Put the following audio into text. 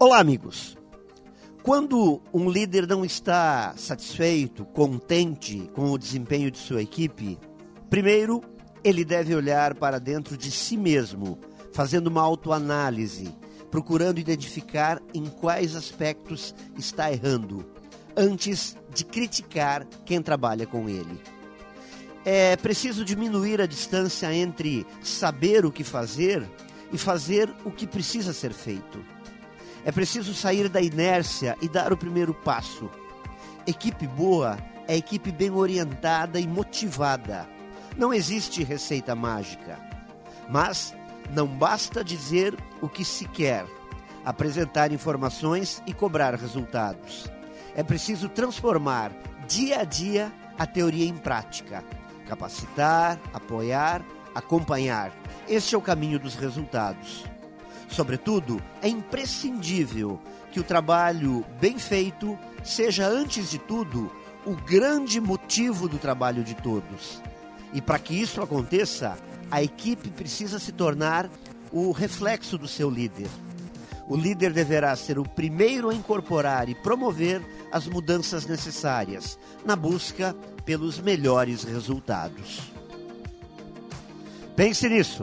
Olá, amigos. Quando um líder não está satisfeito, contente com o desempenho de sua equipe, primeiro ele deve olhar para dentro de si mesmo, fazendo uma autoanálise, procurando identificar em quais aspectos está errando, antes de criticar quem trabalha com ele. É preciso diminuir a distância entre saber o que fazer e fazer o que precisa ser feito. É preciso sair da inércia e dar o primeiro passo. Equipe boa é equipe bem orientada e motivada. Não existe receita mágica. Mas não basta dizer o que se quer, apresentar informações e cobrar resultados. É preciso transformar dia a dia a teoria em prática capacitar, apoiar, acompanhar. Este é o caminho dos resultados. Sobretudo, é imprescindível que o trabalho bem feito seja, antes de tudo, o grande motivo do trabalho de todos. E para que isso aconteça, a equipe precisa se tornar o reflexo do seu líder. O líder deverá ser o primeiro a incorporar e promover as mudanças necessárias na busca pelos melhores resultados. Pense nisso